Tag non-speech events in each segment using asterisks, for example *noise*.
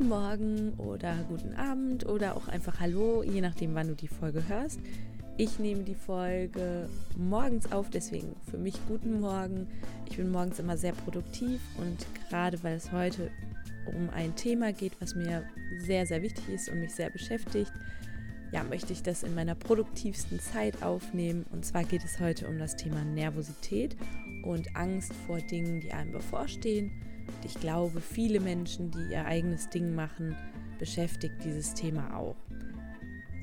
Guten Morgen oder guten Abend oder auch einfach Hallo, je nachdem, wann du die Folge hörst. Ich nehme die Folge morgens auf, deswegen für mich guten Morgen. Ich bin morgens immer sehr produktiv und gerade weil es heute um ein Thema geht, was mir sehr, sehr wichtig ist und mich sehr beschäftigt, ja, möchte ich das in meiner produktivsten Zeit aufnehmen. Und zwar geht es heute um das Thema Nervosität und Angst vor Dingen, die einem bevorstehen. Und ich glaube, viele Menschen, die ihr eigenes Ding machen, beschäftigt dieses Thema auch.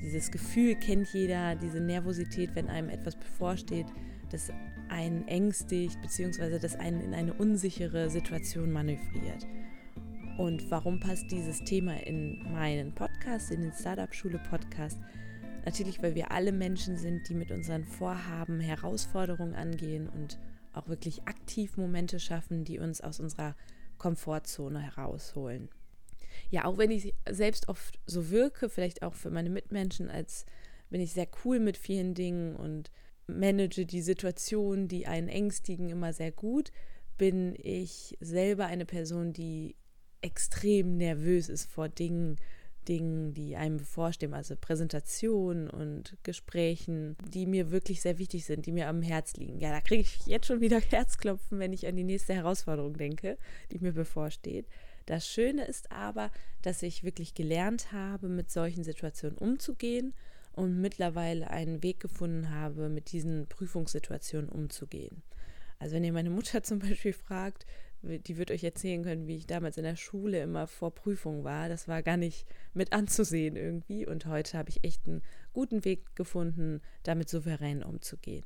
Dieses Gefühl kennt jeder, diese Nervosität, wenn einem etwas bevorsteht, das einen ängstigt, beziehungsweise das einen in eine unsichere Situation manövriert. Und warum passt dieses Thema in meinen Podcast, in den Startup-Schule-Podcast? Natürlich, weil wir alle Menschen sind, die mit unseren Vorhaben Herausforderungen angehen und auch wirklich aktiv Momente schaffen, die uns aus unserer Komfortzone herausholen. Ja, auch wenn ich selbst oft so wirke, vielleicht auch für meine Mitmenschen, als bin ich sehr cool mit vielen Dingen und manage die Situationen, die einen ängstigen, immer sehr gut, bin ich selber eine Person, die extrem nervös ist vor Dingen, Dingen, die einem bevorstehen, also Präsentationen und Gesprächen, die mir wirklich sehr wichtig sind, die mir am Herz liegen. Ja, da kriege ich jetzt schon wieder *laughs* Herzklopfen, wenn ich an die nächste Herausforderung denke, die mir bevorsteht. Das Schöne ist aber, dass ich wirklich gelernt habe, mit solchen Situationen umzugehen und mittlerweile einen Weg gefunden habe, mit diesen Prüfungssituationen umzugehen. Also wenn ihr meine Mutter *laughs* zum Beispiel fragt, die wird euch erzählen können, wie ich damals in der Schule immer vor Prüfungen war. Das war gar nicht mit anzusehen irgendwie. Und heute habe ich echt einen guten Weg gefunden, damit souverän umzugehen.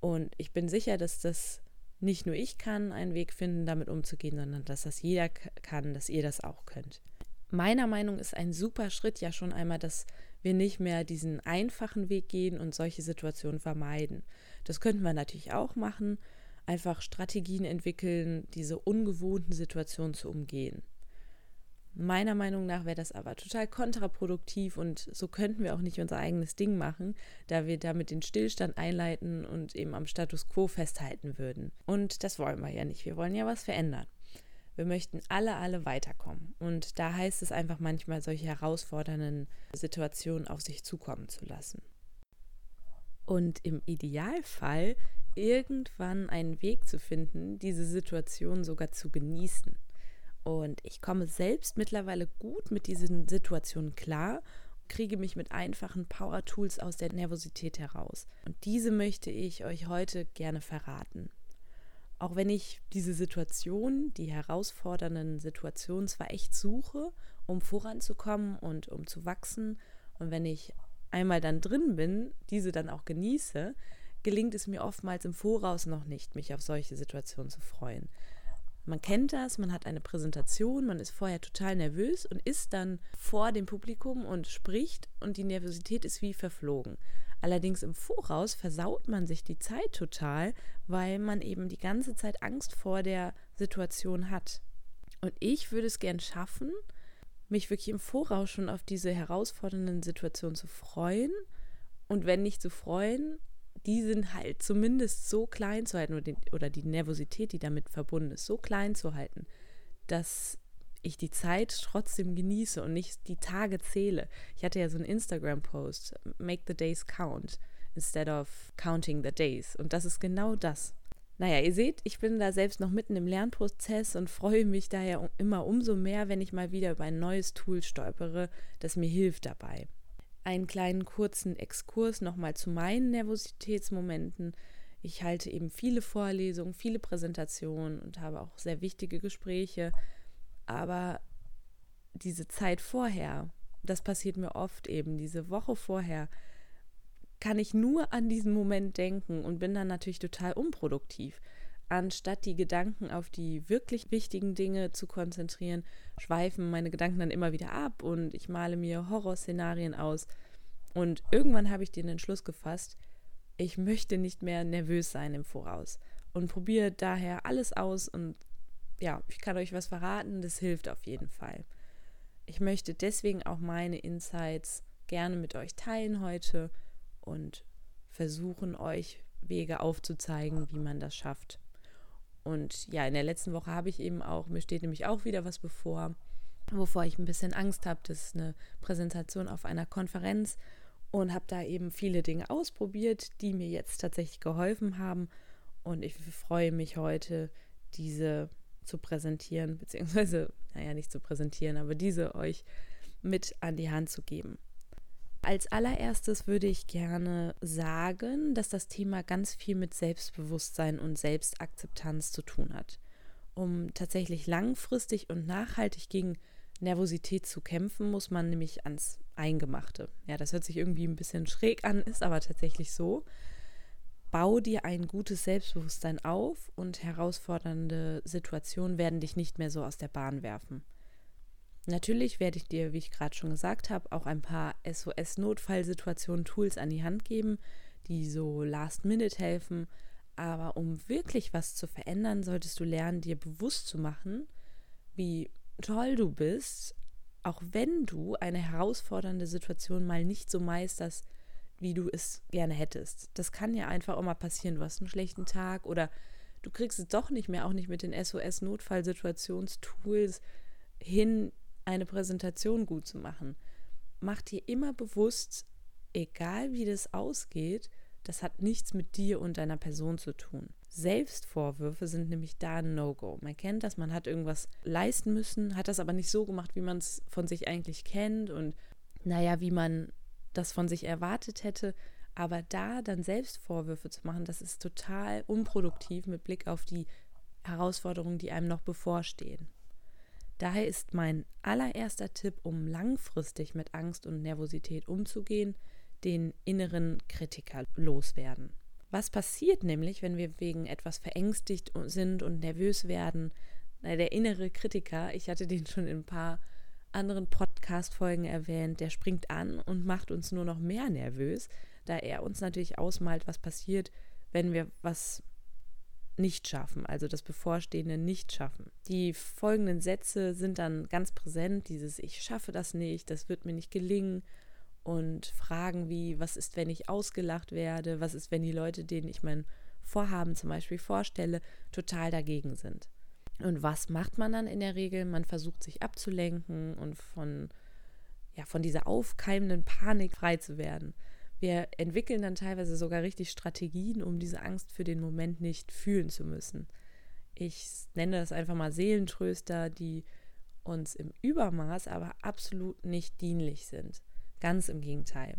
Und ich bin sicher, dass das nicht nur ich kann einen Weg finden, damit umzugehen, sondern dass das jeder kann, dass ihr das auch könnt. Meiner Meinung ist ein super Schritt ja schon einmal, dass wir nicht mehr diesen einfachen Weg gehen und solche Situationen vermeiden. Das könnten wir natürlich auch machen, einfach Strategien entwickeln, diese ungewohnten Situationen zu umgehen. Meiner Meinung nach wäre das aber total kontraproduktiv und so könnten wir auch nicht unser eigenes Ding machen, da wir damit den Stillstand einleiten und eben am Status quo festhalten würden. Und das wollen wir ja nicht. Wir wollen ja was verändern. Wir möchten alle, alle weiterkommen. Und da heißt es einfach manchmal, solche herausfordernden Situationen auf sich zukommen zu lassen. Und im Idealfall irgendwann einen Weg zu finden, diese Situation sogar zu genießen. Und ich komme selbst mittlerweile gut mit diesen Situationen klar, kriege mich mit einfachen Power-Tools aus der Nervosität heraus. Und diese möchte ich euch heute gerne verraten. Auch wenn ich diese Situation, die herausfordernden Situationen zwar echt suche, um voranzukommen und um zu wachsen, und wenn ich einmal dann drin bin, diese dann auch genieße, gelingt es mir oftmals im Voraus noch nicht, mich auf solche Situationen zu freuen. Man kennt das, man hat eine Präsentation, man ist vorher total nervös und ist dann vor dem Publikum und spricht und die Nervosität ist wie verflogen. Allerdings im Voraus versaut man sich die Zeit total, weil man eben die ganze Zeit Angst vor der Situation hat. Und ich würde es gern schaffen, mich wirklich im Voraus schon auf diese herausfordernden Situationen zu freuen und wenn nicht zu freuen, die sind halt zumindest so klein zu halten oder die, oder die Nervosität, die damit verbunden ist, so klein zu halten, dass ich die Zeit trotzdem genieße und nicht die Tage zähle. Ich hatte ja so einen Instagram-Post, Make the Days Count, instead of counting the days. Und das ist genau das. Naja, ihr seht, ich bin da selbst noch mitten im Lernprozess und freue mich daher immer umso mehr, wenn ich mal wieder über ein neues Tool stolpere, das mir hilft dabei einen kleinen kurzen Exkurs nochmal zu meinen Nervositätsmomenten. Ich halte eben viele Vorlesungen, viele Präsentationen und habe auch sehr wichtige Gespräche. Aber diese Zeit vorher, das passiert mir oft eben, diese Woche vorher, kann ich nur an diesen Moment denken und bin dann natürlich total unproduktiv. anstatt die Gedanken auf die wirklich wichtigen Dinge zu konzentrieren, schweifen meine Gedanken dann immer wieder ab und ich male mir Horrorszenarien aus. Und irgendwann habe ich den Entschluss gefasst, ich möchte nicht mehr nervös sein im Voraus und probiere daher alles aus und ja, ich kann euch was verraten, das hilft auf jeden Fall. Ich möchte deswegen auch meine Insights gerne mit euch teilen heute und versuchen euch Wege aufzuzeigen, wie man das schafft. Und ja, in der letzten Woche habe ich eben auch, mir steht nämlich auch wieder was bevor, wovor ich ein bisschen Angst habe. Das ist eine Präsentation auf einer Konferenz und habe da eben viele Dinge ausprobiert, die mir jetzt tatsächlich geholfen haben. Und ich freue mich heute, diese zu präsentieren, beziehungsweise, naja, nicht zu präsentieren, aber diese euch mit an die Hand zu geben. Als allererstes würde ich gerne sagen, dass das Thema ganz viel mit Selbstbewusstsein und Selbstakzeptanz zu tun hat. Um tatsächlich langfristig und nachhaltig gegen Nervosität zu kämpfen, muss man nämlich ans Eingemachte. Ja, das hört sich irgendwie ein bisschen schräg an, ist aber tatsächlich so. Bau dir ein gutes Selbstbewusstsein auf und herausfordernde Situationen werden dich nicht mehr so aus der Bahn werfen. Natürlich werde ich dir, wie ich gerade schon gesagt habe, auch ein paar SOS-Notfallsituationen, Tools an die Hand geben, die so last-minute helfen. Aber um wirklich was zu verändern, solltest du lernen, dir bewusst zu machen, wie toll du bist, auch wenn du eine herausfordernde Situation mal nicht so meisterst, wie du es gerne hättest. Das kann ja einfach auch mal passieren. Du hast einen schlechten Tag oder du kriegst es doch nicht mehr, auch nicht mit den SOS-Notfallsituationstools hin, eine Präsentation gut zu machen. Mach dir immer bewusst, egal wie das ausgeht, das hat nichts mit dir und deiner Person zu tun. Selbstvorwürfe sind nämlich da ein No-Go. Man kennt das, man hat irgendwas leisten müssen, hat das aber nicht so gemacht, wie man es von sich eigentlich kennt und naja, wie man das von sich erwartet hätte. Aber da dann Selbstvorwürfe zu machen, das ist total unproduktiv mit Blick auf die Herausforderungen, die einem noch bevorstehen. Daher ist mein allererster Tipp, um langfristig mit Angst und Nervosität umzugehen, den inneren Kritiker loswerden. Was passiert nämlich, wenn wir wegen etwas verängstigt sind und nervös werden? Der innere Kritiker, ich hatte den schon in ein paar anderen Podcast-Folgen erwähnt, der springt an und macht uns nur noch mehr nervös, da er uns natürlich ausmalt, was passiert, wenn wir was nicht schaffen, also das bevorstehende nicht schaffen. Die folgenden Sätze sind dann ganz präsent, dieses ich schaffe das nicht, das wird mir nicht gelingen und Fragen wie, was ist, wenn ich ausgelacht werde, was ist, wenn die Leute, denen ich mein Vorhaben zum Beispiel vorstelle, total dagegen sind. Und was macht man dann in der Regel? Man versucht sich abzulenken und von, ja, von dieser aufkeimenden Panik frei zu werden. Wir entwickeln dann teilweise sogar richtig Strategien, um diese Angst für den Moment nicht fühlen zu müssen. Ich nenne das einfach mal Seelentröster, die uns im Übermaß aber absolut nicht dienlich sind. Ganz im Gegenteil.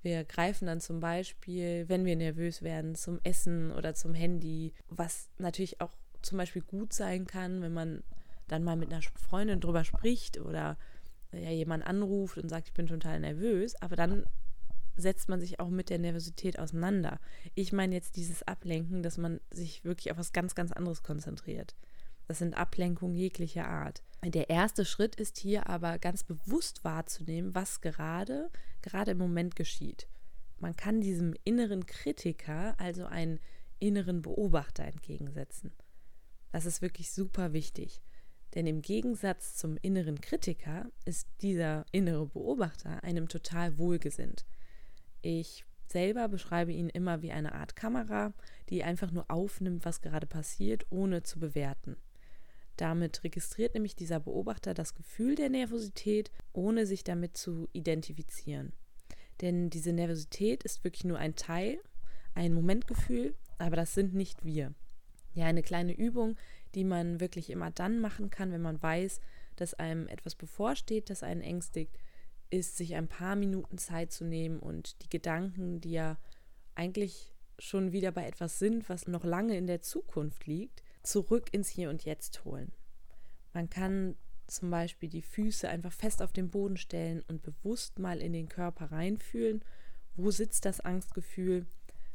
Wir greifen dann zum Beispiel, wenn wir nervös werden, zum Essen oder zum Handy, was natürlich auch zum Beispiel gut sein kann, wenn man dann mal mit einer Freundin drüber spricht oder ja, jemand anruft und sagt, ich bin total nervös, aber dann setzt man sich auch mit der Nervosität auseinander. Ich meine jetzt dieses Ablenken, dass man sich wirklich auf was ganz, ganz anderes konzentriert. Das sind Ablenkungen jeglicher Art. Der erste Schritt ist hier aber ganz bewusst wahrzunehmen, was gerade, gerade im Moment geschieht. Man kann diesem inneren Kritiker also einen inneren Beobachter entgegensetzen. Das ist wirklich super wichtig. Denn im Gegensatz zum inneren Kritiker ist dieser innere Beobachter einem total wohlgesinnt. Ich selber beschreibe ihn immer wie eine Art Kamera, die einfach nur aufnimmt, was gerade passiert, ohne zu bewerten. Damit registriert nämlich dieser Beobachter das Gefühl der Nervosität, ohne sich damit zu identifizieren. Denn diese Nervosität ist wirklich nur ein Teil, ein Momentgefühl, aber das sind nicht wir. Ja, eine kleine Übung, die man wirklich immer dann machen kann, wenn man weiß, dass einem etwas bevorsteht, das einen ängstigt, ist, sich ein paar Minuten Zeit zu nehmen und die Gedanken, die ja eigentlich schon wieder bei etwas sind, was noch lange in der Zukunft liegt, zurück ins Hier und Jetzt holen. Man kann zum Beispiel die Füße einfach fest auf den Boden stellen und bewusst mal in den Körper reinfühlen, wo sitzt das Angstgefühl,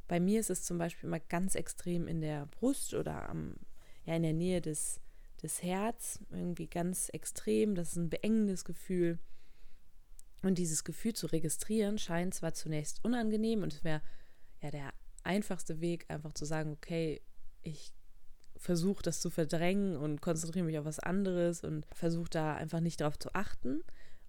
Bei mir ist es zum Beispiel immer ganz extrem in der Brust oder am, ja, in der Nähe des, des Herz, irgendwie ganz extrem. Das ist ein beengendes Gefühl. Und dieses Gefühl zu registrieren scheint zwar zunächst unangenehm und es wäre ja der einfachste Weg, einfach zu sagen, okay, ich versuche das zu verdrängen und konzentriere mich auf was anderes und versuche da einfach nicht darauf zu achten,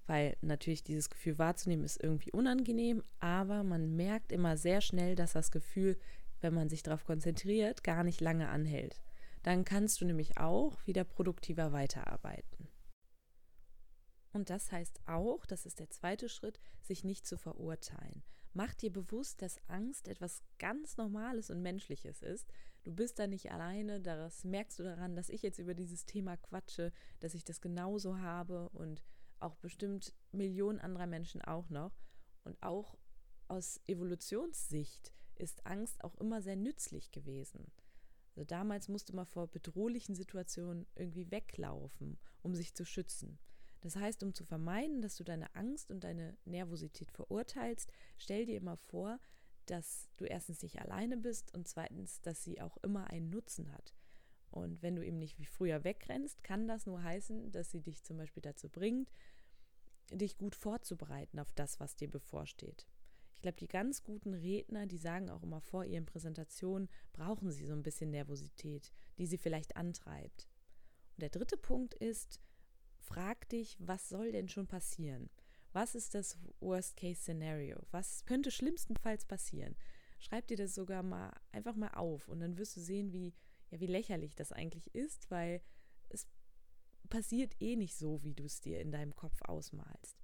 weil natürlich dieses Gefühl wahrzunehmen ist irgendwie unangenehm, aber man merkt immer sehr schnell, dass das Gefühl, wenn man sich darauf konzentriert, gar nicht lange anhält. Dann kannst du nämlich auch wieder produktiver weiterarbeiten. Und das heißt auch, das ist der zweite Schritt, sich nicht zu verurteilen. Mach dir bewusst, dass Angst etwas ganz Normales und Menschliches ist. Du bist da nicht alleine, das merkst du daran, dass ich jetzt über dieses Thema quatsche, dass ich das genauso habe und auch bestimmt Millionen anderer Menschen auch noch. Und auch aus Evolutionssicht ist Angst auch immer sehr nützlich gewesen. Also damals musste man vor bedrohlichen Situationen irgendwie weglaufen, um sich zu schützen. Das heißt, um zu vermeiden, dass du deine Angst und deine Nervosität verurteilst, stell dir immer vor, dass du erstens nicht alleine bist und zweitens, dass sie auch immer einen Nutzen hat. Und wenn du eben nicht wie früher wegrennst, kann das nur heißen, dass sie dich zum Beispiel dazu bringt, dich gut vorzubereiten auf das, was dir bevorsteht. Ich glaube, die ganz guten Redner, die sagen auch immer vor ihren Präsentationen, brauchen sie so ein bisschen Nervosität, die sie vielleicht antreibt. Und der dritte Punkt ist, frag dich, was soll denn schon passieren? Was ist das Worst-Case-Szenario? Was könnte schlimmstenfalls passieren? Schreib dir das sogar mal einfach mal auf und dann wirst du sehen, wie, ja, wie lächerlich das eigentlich ist, weil es passiert eh nicht so, wie du es dir in deinem Kopf ausmalst.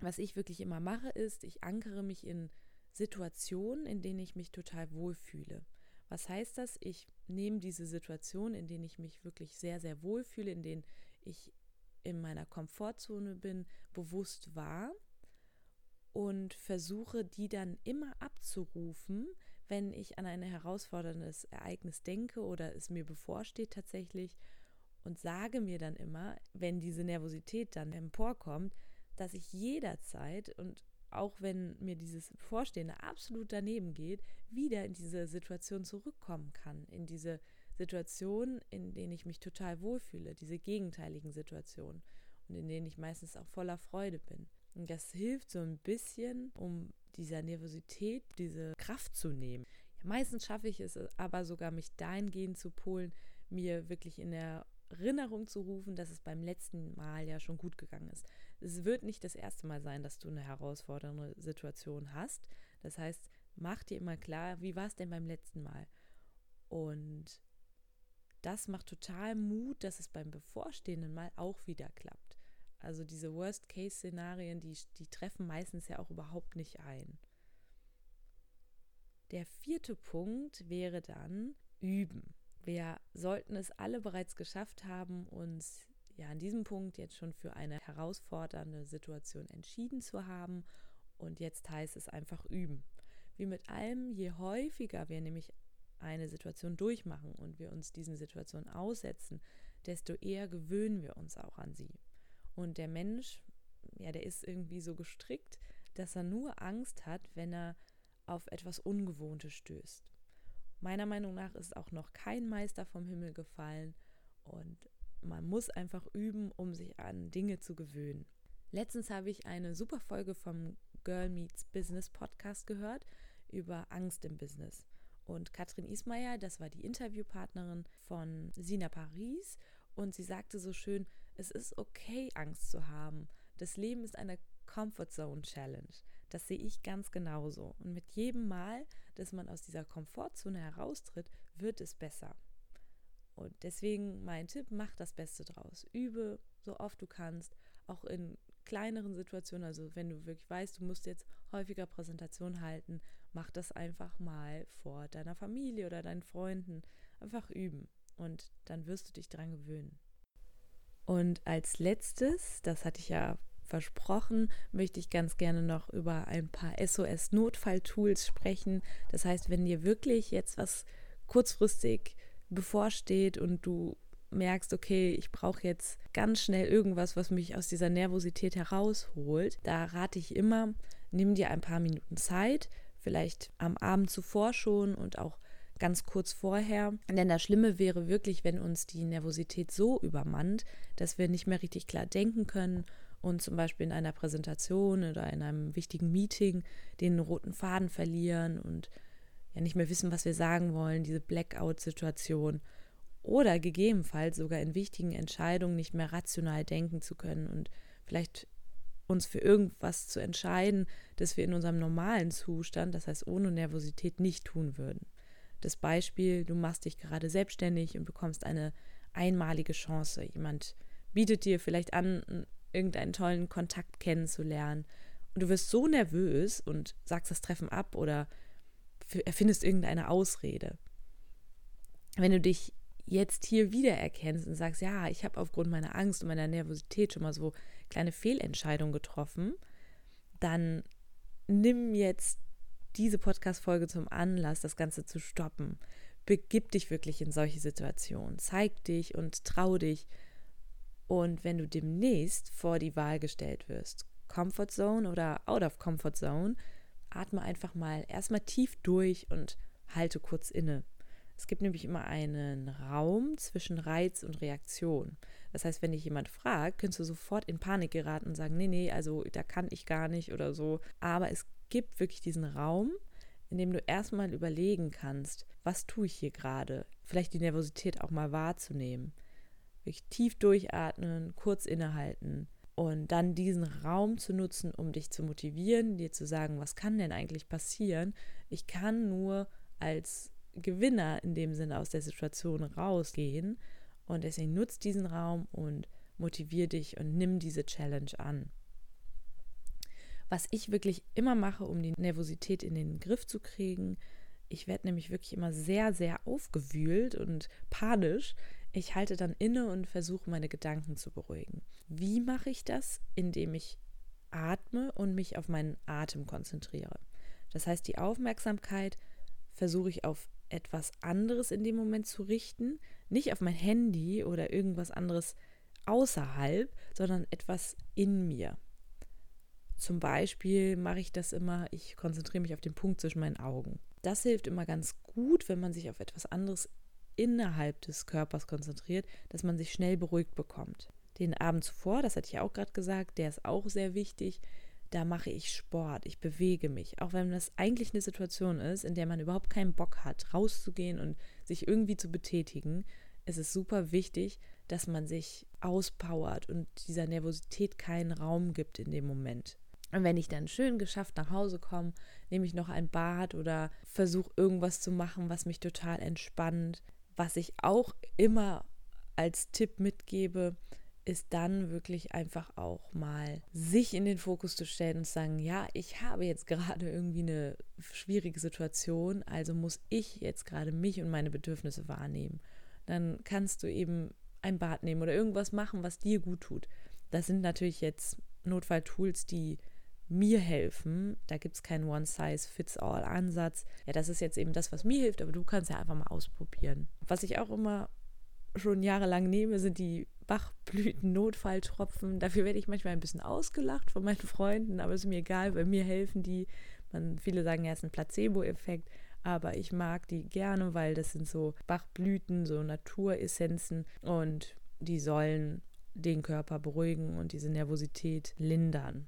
Was ich wirklich immer mache, ist, ich ankere mich in Situationen, in denen ich mich total wohlfühle. Was heißt das? Ich nehme diese Situationen, in denen ich mich wirklich sehr, sehr wohlfühle, in denen ich in meiner Komfortzone bin, bewusst wahr und versuche die dann immer abzurufen, wenn ich an ein herausforderndes Ereignis denke oder es mir bevorsteht tatsächlich und sage mir dann immer, wenn diese Nervosität dann emporkommt, dass ich jederzeit und auch wenn mir dieses Bevorstehende absolut daneben geht, wieder in diese Situation zurückkommen kann, in diese Situationen, in denen ich mich total wohlfühle, diese gegenteiligen Situationen und in denen ich meistens auch voller Freude bin. Und das hilft so ein bisschen, um dieser Nervosität diese Kraft zu nehmen. Ja, meistens schaffe ich es aber sogar, mich dahingehend zu polen, mir wirklich in der Erinnerung zu rufen, dass es beim letzten Mal ja schon gut gegangen ist. Es wird nicht das erste Mal sein, dass du eine herausfordernde Situation hast. Das heißt, mach dir immer klar, wie war es denn beim letzten Mal? Und das macht total Mut, dass es beim bevorstehenden Mal auch wieder klappt. Also diese Worst-Case-Szenarien, die, die treffen meistens ja auch überhaupt nicht ein. Der vierte Punkt wäre dann üben. Wir sollten es alle bereits geschafft haben, uns ja an diesem Punkt jetzt schon für eine herausfordernde Situation entschieden zu haben. Und jetzt heißt es einfach üben. Wie mit allem, je häufiger wir nämlich eine Situation durchmachen und wir uns diesen Situationen aussetzen, desto eher gewöhnen wir uns auch an sie. Und der Mensch, ja, der ist irgendwie so gestrickt, dass er nur Angst hat, wenn er auf etwas Ungewohntes stößt. Meiner Meinung nach ist auch noch kein Meister vom Himmel gefallen und man muss einfach üben, um sich an Dinge zu gewöhnen. Letztens habe ich eine super Folge vom Girl Meets Business Podcast gehört über Angst im Business. Und Katrin Ismayer, das war die Interviewpartnerin von Sina Paris, und sie sagte so schön, es ist okay, Angst zu haben. Das Leben ist eine Comfort Zone Challenge. Das sehe ich ganz genauso. Und mit jedem Mal, dass man aus dieser Komfortzone heraustritt, wird es besser. Und deswegen mein Tipp, mach das Beste draus. Übe so oft du kannst, auch in kleineren Situationen, also wenn du wirklich weißt, du musst jetzt häufiger Präsentation halten, mach das einfach mal vor deiner Familie oder deinen Freunden. Einfach üben und dann wirst du dich dran gewöhnen. Und als letztes, das hatte ich ja versprochen, möchte ich ganz gerne noch über ein paar SOS-Notfall-Tools sprechen. Das heißt, wenn dir wirklich jetzt was kurzfristig bevorsteht und du merkst, okay, ich brauche jetzt ganz schnell irgendwas, was mich aus dieser Nervosität herausholt, da rate ich immer, nimm dir ein paar Minuten Zeit, vielleicht am Abend zuvor schon und auch ganz kurz vorher. Denn das Schlimme wäre wirklich, wenn uns die Nervosität so übermannt, dass wir nicht mehr richtig klar denken können und zum Beispiel in einer Präsentation oder in einem wichtigen Meeting den roten Faden verlieren und ja nicht mehr wissen, was wir sagen wollen, diese Blackout-Situation. Oder gegebenenfalls sogar in wichtigen Entscheidungen nicht mehr rational denken zu können und vielleicht uns für irgendwas zu entscheiden, das wir in unserem normalen Zustand, das heißt ohne Nervosität, nicht tun würden. Das Beispiel, du machst dich gerade selbstständig und bekommst eine einmalige Chance. Jemand bietet dir vielleicht an, irgendeinen tollen Kontakt kennenzulernen. Und du wirst so nervös und sagst das Treffen ab oder erfindest irgendeine Ausrede. Wenn du dich jetzt hier wiedererkennst und sagst, ja, ich habe aufgrund meiner Angst und meiner Nervosität schon mal so kleine Fehlentscheidungen getroffen, dann nimm jetzt diese Podcast-Folge zum Anlass, das Ganze zu stoppen. Begib dich wirklich in solche Situationen. Zeig dich und trau dich. Und wenn du demnächst vor die Wahl gestellt wirst, Comfort Zone oder Out of Comfort Zone, atme einfach mal erstmal tief durch und halte kurz inne. Es gibt nämlich immer einen Raum zwischen Reiz und Reaktion. Das heißt, wenn dich jemand fragt, kannst du sofort in Panik geraten und sagen, nee, nee, also da kann ich gar nicht oder so. Aber es gibt wirklich diesen Raum, in dem du erstmal überlegen kannst, was tue ich hier gerade? Vielleicht die Nervosität auch mal wahrzunehmen. Wirklich tief durchatmen, kurz innehalten und dann diesen Raum zu nutzen, um dich zu motivieren, dir zu sagen, was kann denn eigentlich passieren? Ich kann nur als Gewinner in dem Sinne aus der Situation rausgehen und deswegen nutzt diesen Raum und motivier dich und nimm diese Challenge an. Was ich wirklich immer mache, um die Nervosität in den Griff zu kriegen, ich werde nämlich wirklich immer sehr, sehr aufgewühlt und panisch. Ich halte dann inne und versuche meine Gedanken zu beruhigen. Wie mache ich das? Indem ich atme und mich auf meinen Atem konzentriere. Das heißt, die Aufmerksamkeit versuche ich auf etwas anderes in dem Moment zu richten, nicht auf mein Handy oder irgendwas anderes außerhalb, sondern etwas in mir. Zum Beispiel mache ich das immer, ich konzentriere mich auf den Punkt zwischen meinen Augen. Das hilft immer ganz gut, wenn man sich auf etwas anderes innerhalb des Körpers konzentriert, dass man sich schnell beruhigt bekommt. Den Abend zuvor, das hatte ich auch gerade gesagt, der ist auch sehr wichtig. Da mache ich Sport, ich bewege mich. Auch wenn das eigentlich eine Situation ist, in der man überhaupt keinen Bock hat, rauszugehen und sich irgendwie zu betätigen, ist es super wichtig, dass man sich auspowert und dieser Nervosität keinen Raum gibt in dem Moment. Und wenn ich dann schön geschafft nach Hause komme, nehme ich noch ein Bad oder versuche irgendwas zu machen, was mich total entspannt. Was ich auch immer als Tipp mitgebe, ist dann wirklich einfach auch mal sich in den Fokus zu stellen und zu sagen, ja, ich habe jetzt gerade irgendwie eine schwierige Situation, also muss ich jetzt gerade mich und meine Bedürfnisse wahrnehmen. Dann kannst du eben ein Bad nehmen oder irgendwas machen, was dir gut tut. Das sind natürlich jetzt Notfalltools, die mir helfen. Da gibt es keinen One-Size-Fits-All-Ansatz. Ja, das ist jetzt eben das, was mir hilft, aber du kannst ja einfach mal ausprobieren. Was ich auch immer schon jahrelang nehme, sind die Bachblüten-Notfalltropfen. Dafür werde ich manchmal ein bisschen ausgelacht von meinen Freunden, aber ist mir egal, weil mir helfen die. Man, viele sagen, ja, es ist ein Placebo-Effekt, aber ich mag die gerne, weil das sind so Bachblüten, so Naturessenzen und die sollen den Körper beruhigen und diese Nervosität lindern.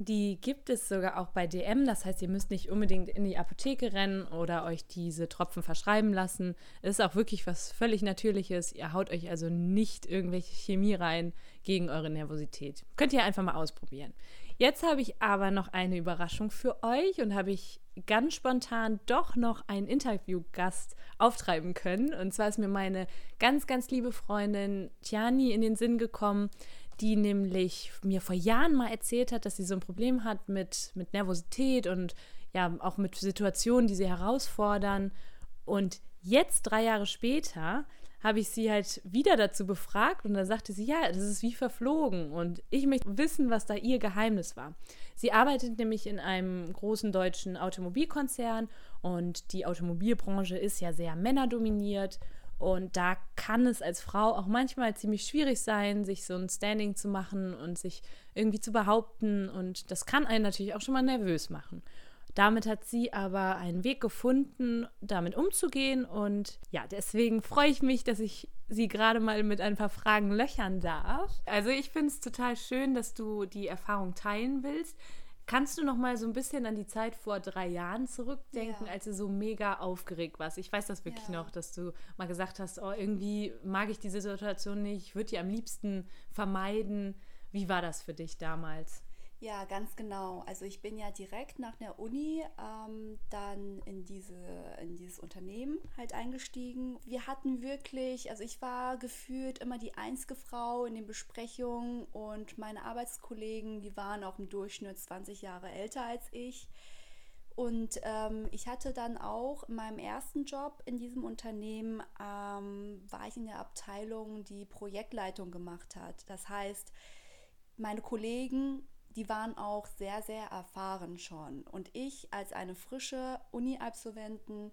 Die gibt es sogar auch bei DM. Das heißt, ihr müsst nicht unbedingt in die Apotheke rennen oder euch diese Tropfen verschreiben lassen. Es ist auch wirklich was völlig Natürliches. Ihr haut euch also nicht irgendwelche Chemie rein gegen eure Nervosität. Könnt ihr einfach mal ausprobieren. Jetzt habe ich aber noch eine Überraschung für euch und habe ich ganz spontan doch noch einen Interviewgast auftreiben können. Und zwar ist mir meine ganz, ganz liebe Freundin Tiani in den Sinn gekommen, die nämlich mir vor Jahren mal erzählt hat, dass sie so ein Problem hat mit, mit Nervosität und ja auch mit Situationen, die sie herausfordern. Und jetzt, drei Jahre später, habe ich sie halt wieder dazu befragt und da sagte sie, ja, das ist wie verflogen und ich möchte wissen, was da ihr Geheimnis war. Sie arbeitet nämlich in einem großen deutschen Automobilkonzern und die Automobilbranche ist ja sehr männerdominiert und da kann es als Frau auch manchmal ziemlich schwierig sein, sich so ein Standing zu machen und sich irgendwie zu behaupten. Und das kann einen natürlich auch schon mal nervös machen. Damit hat sie aber einen Weg gefunden, damit umzugehen. Und ja, deswegen freue ich mich, dass ich sie gerade mal mit ein paar Fragen löchern darf. Also ich finde es total schön, dass du die Erfahrung teilen willst. Kannst du noch mal so ein bisschen an die Zeit vor drei Jahren zurückdenken, ja. als du so mega aufgeregt warst? Ich weiß das wirklich ja. noch, dass du mal gesagt hast, oh, irgendwie mag ich diese Situation nicht, ich würde die am liebsten vermeiden. Wie war das für dich damals? Ja, ganz genau. Also ich bin ja direkt nach der Uni ähm, dann in, diese, in dieses Unternehmen halt eingestiegen. Wir hatten wirklich, also ich war gefühlt immer die einzige Frau in den Besprechungen und meine Arbeitskollegen, die waren auch im Durchschnitt 20 Jahre älter als ich. Und ähm, ich hatte dann auch in meinem ersten Job in diesem Unternehmen, ähm, war ich in der Abteilung, die Projektleitung gemacht hat. Das heißt, meine Kollegen die waren auch sehr, sehr erfahren schon. Und ich als eine frische Uni-Absolventin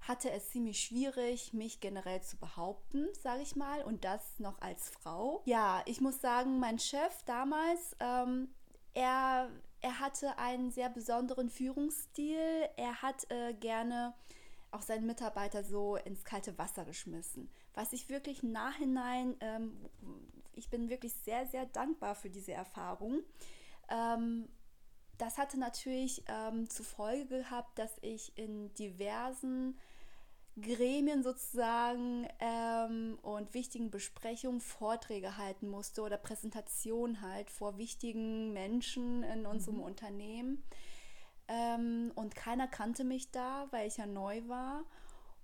hatte es ziemlich schwierig, mich generell zu behaupten, sage ich mal, und das noch als Frau. Ja, ich muss sagen, mein Chef damals, ähm, er, er hatte einen sehr besonderen Führungsstil. Er hat äh, gerne auch seinen Mitarbeiter so ins kalte Wasser geschmissen. Was ich wirklich im Nachhinein, ähm, ich bin wirklich sehr, sehr dankbar für diese Erfahrung. Ähm, das hatte natürlich ähm, zur Folge gehabt, dass ich in diversen Gremien sozusagen ähm, und wichtigen Besprechungen Vorträge halten musste oder Präsentationen halt vor wichtigen Menschen in unserem mhm. Unternehmen. Ähm, und keiner kannte mich da, weil ich ja neu war.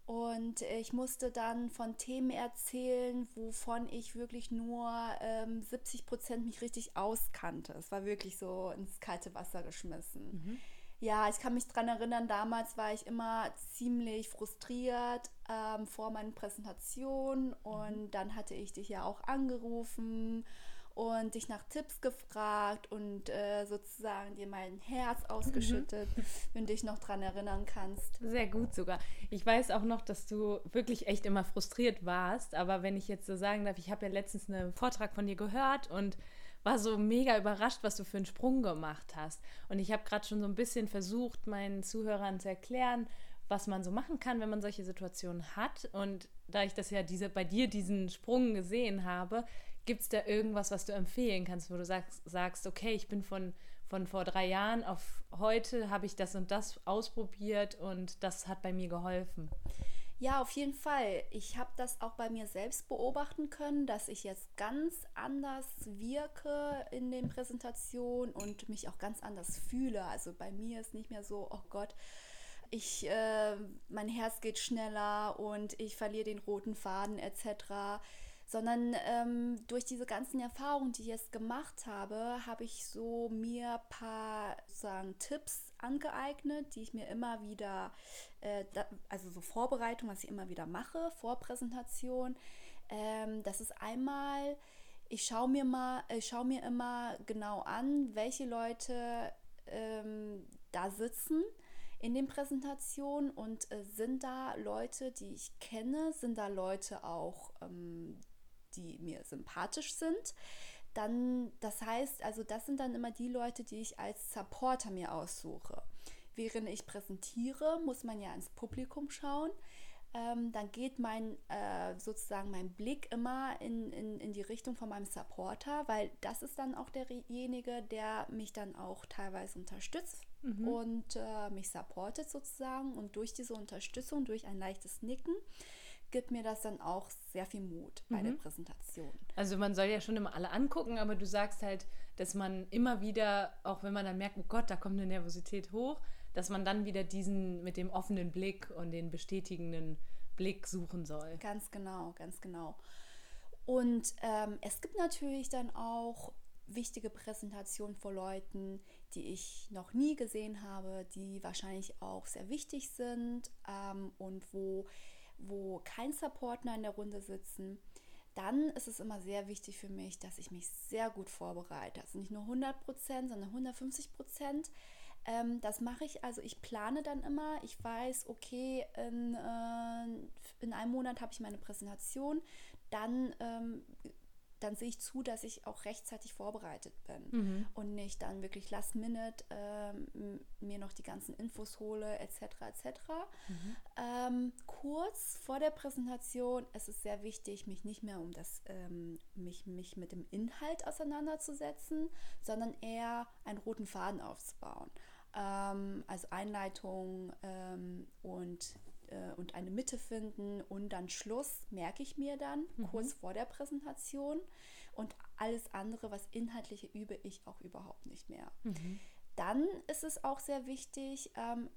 Und ich musste dann von Themen erzählen, wovon ich wirklich nur ähm, 70 Prozent mich richtig auskannte. Es war wirklich so ins kalte Wasser geschmissen. Mhm. Ja, ich kann mich daran erinnern, damals war ich immer ziemlich frustriert ähm, vor meinen Präsentationen mhm. und mhm. dann hatte ich dich ja auch angerufen und dich nach Tipps gefragt und äh, sozusagen dir mein Herz ausgeschüttet, mhm. wenn du dich noch daran erinnern kannst. Sehr gut sogar. Ich weiß auch noch, dass du wirklich echt immer frustriert warst, aber wenn ich jetzt so sagen darf, ich habe ja letztens einen Vortrag von dir gehört und war so mega überrascht, was du für einen Sprung gemacht hast. Und ich habe gerade schon so ein bisschen versucht, meinen Zuhörern zu erklären, was man so machen kann, wenn man solche Situationen hat. Und da ich das ja diese, bei dir diesen Sprung gesehen habe, Gibt es da irgendwas, was du empfehlen kannst, wo du sagst, sagst okay, ich bin von, von vor drei Jahren auf heute, habe ich das und das ausprobiert und das hat bei mir geholfen? Ja, auf jeden Fall. Ich habe das auch bei mir selbst beobachten können, dass ich jetzt ganz anders wirke in den Präsentationen und mich auch ganz anders fühle. Also bei mir ist nicht mehr so, oh Gott, ich, äh, mein Herz geht schneller und ich verliere den roten Faden etc sondern ähm, durch diese ganzen Erfahrungen, die ich jetzt gemacht habe, habe ich so mir ein paar sagen, Tipps angeeignet, die ich mir immer wieder, äh, da, also so Vorbereitung, was ich immer wieder mache, Vorpräsentation. Ähm, das ist einmal, ich schaue mir mal, schaue mir immer genau an, welche Leute ähm, da sitzen in den Präsentationen und äh, sind da Leute, die ich kenne, sind da Leute auch, ähm, die mir sympathisch sind. Dann, das heißt, also das sind dann immer die Leute, die ich als Supporter mir aussuche. Während ich präsentiere, muss man ja ins Publikum schauen. Ähm, dann geht mein äh, sozusagen mein Blick immer in, in, in die Richtung von meinem Supporter, weil das ist dann auch derjenige, der mich dann auch teilweise unterstützt mhm. und äh, mich supportet sozusagen. Und durch diese Unterstützung, durch ein leichtes Nicken, gibt mir das dann auch sehr viel Mut bei mhm. der Präsentation. Also man soll ja schon immer alle angucken, aber du sagst halt, dass man immer wieder, auch wenn man dann merkt, oh Gott, da kommt eine Nervosität hoch, dass man dann wieder diesen mit dem offenen Blick und den bestätigenden Blick suchen soll. Ganz genau, ganz genau. Und ähm, es gibt natürlich dann auch wichtige Präsentationen vor Leuten, die ich noch nie gesehen habe, die wahrscheinlich auch sehr wichtig sind ähm, und wo wo kein Supportner in der Runde sitzen, dann ist es immer sehr wichtig für mich, dass ich mich sehr gut vorbereite. Also nicht nur 100 Prozent, sondern 150 Prozent. Ähm, das mache ich, also ich plane dann immer. Ich weiß, okay, in, äh, in einem Monat habe ich meine Präsentation. Dann ähm, dann sehe ich zu, dass ich auch rechtzeitig vorbereitet bin mhm. und nicht dann wirklich last minute ähm, mir noch die ganzen Infos hole, etc. etc. Mhm. Ähm, kurz vor der Präsentation ist es sehr wichtig, mich nicht mehr um das, ähm, mich, mich mit dem Inhalt auseinanderzusetzen, sondern eher einen roten Faden aufzubauen. Ähm, also Einleitung ähm, und äh, und eine Mitte finden und dann Schluss merke ich mir dann mhm. kurz vor der Präsentation und alles andere, was inhaltliche, übe ich auch überhaupt nicht mehr. Mhm. Dann ist es auch sehr wichtig, ähm,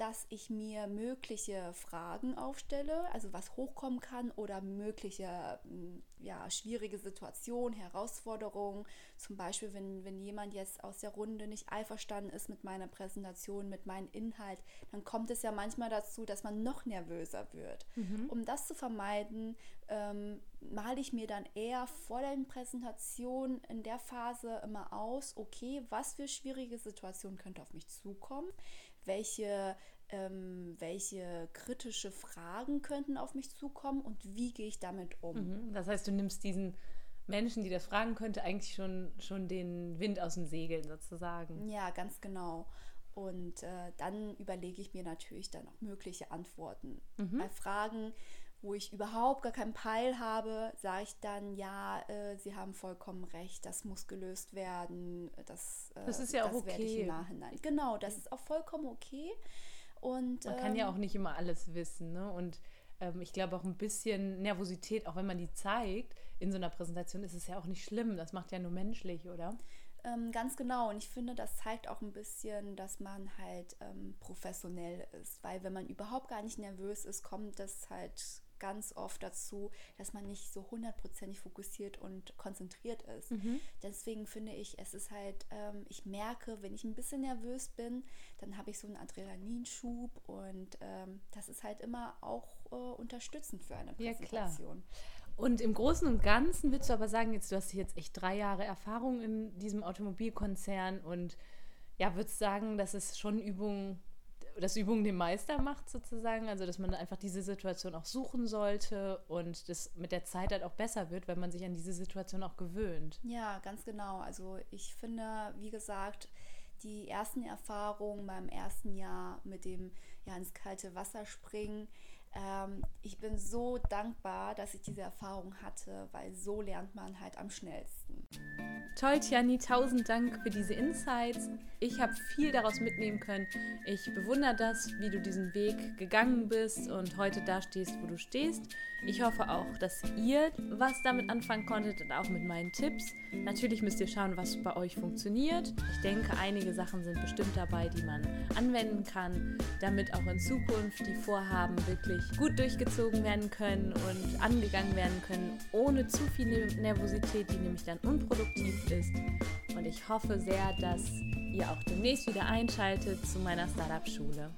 dass ich mir mögliche Fragen aufstelle, also was hochkommen kann oder mögliche hm, ja, schwierige Situationen, Herausforderungen. Zum Beispiel, wenn, wenn jemand jetzt aus der Runde nicht einverstanden ist mit meiner Präsentation, mit meinem Inhalt, dann kommt es ja manchmal dazu, dass man noch nervöser wird. Mhm. Um das zu vermeiden, ähm, male ich mir dann eher vor der Präsentation in der Phase immer aus, okay, was für schwierige Situationen könnte auf mich zukommen welche, ähm, welche kritische Fragen könnten auf mich zukommen und wie gehe ich damit um. Mhm. Das heißt, du nimmst diesen Menschen, die das fragen könnte, eigentlich schon, schon den Wind aus den Segeln sozusagen. Ja, ganz genau. Und äh, dann überlege ich mir natürlich dann auch mögliche Antworten. Mhm. Bei Fragen, wo ich überhaupt gar keinen Peil habe, sage ich dann, ja, äh, Sie haben vollkommen recht, das muss gelöst werden. Das, äh, das ist ja das auch okay. Nachhinein. Genau, das ist auch vollkommen okay. Und, man ähm, kann ja ähm, auch nicht immer alles wissen. Ne? Und ähm, ich glaube auch ein bisschen Nervosität, auch wenn man die zeigt in so einer Präsentation, ist es ja auch nicht schlimm. Das macht ja nur menschlich, oder? Ähm, ganz genau. Und ich finde, das zeigt auch ein bisschen, dass man halt ähm, professionell ist. Weil wenn man überhaupt gar nicht nervös ist, kommt das halt ganz oft dazu, dass man nicht so hundertprozentig fokussiert und konzentriert ist. Mhm. Deswegen finde ich, es ist halt, ähm, ich merke, wenn ich ein bisschen nervös bin, dann habe ich so einen Adrenalinschub und ähm, das ist halt immer auch äh, unterstützend für eine Präsentation. Ja. Und im Großen und Ganzen würdest du aber sagen, jetzt, du hast jetzt echt drei Jahre Erfahrung in diesem Automobilkonzern und ja, würdest sagen, dass es schon Übungen dass Übung den Meister macht sozusagen, also dass man einfach diese Situation auch suchen sollte und das mit der Zeit halt auch besser wird, weil man sich an diese Situation auch gewöhnt. Ja, ganz genau. Also ich finde, wie gesagt, die ersten Erfahrungen beim ersten Jahr mit dem ja ins kalte Wasser springen, ähm, ich bin so dankbar, dass ich diese Erfahrung hatte, weil so lernt man halt am schnellsten. Toll, Tiani, tausend Dank für diese Insights. Ich habe viel daraus mitnehmen können. Ich bewundere das, wie du diesen Weg gegangen bist und heute da stehst, wo du stehst. Ich hoffe auch, dass ihr was damit anfangen konntet und auch mit meinen Tipps. Natürlich müsst ihr schauen, was bei euch funktioniert. Ich denke, einige Sachen sind bestimmt dabei, die man anwenden kann, damit auch in Zukunft die Vorhaben wirklich gut durchgezogen werden können und angegangen werden können, ohne zu viel Nervosität, die nämlich dann unproduktiv ist. Und ich hoffe sehr, dass ihr auch demnächst wieder einschaltet zu meiner Startup-Schule.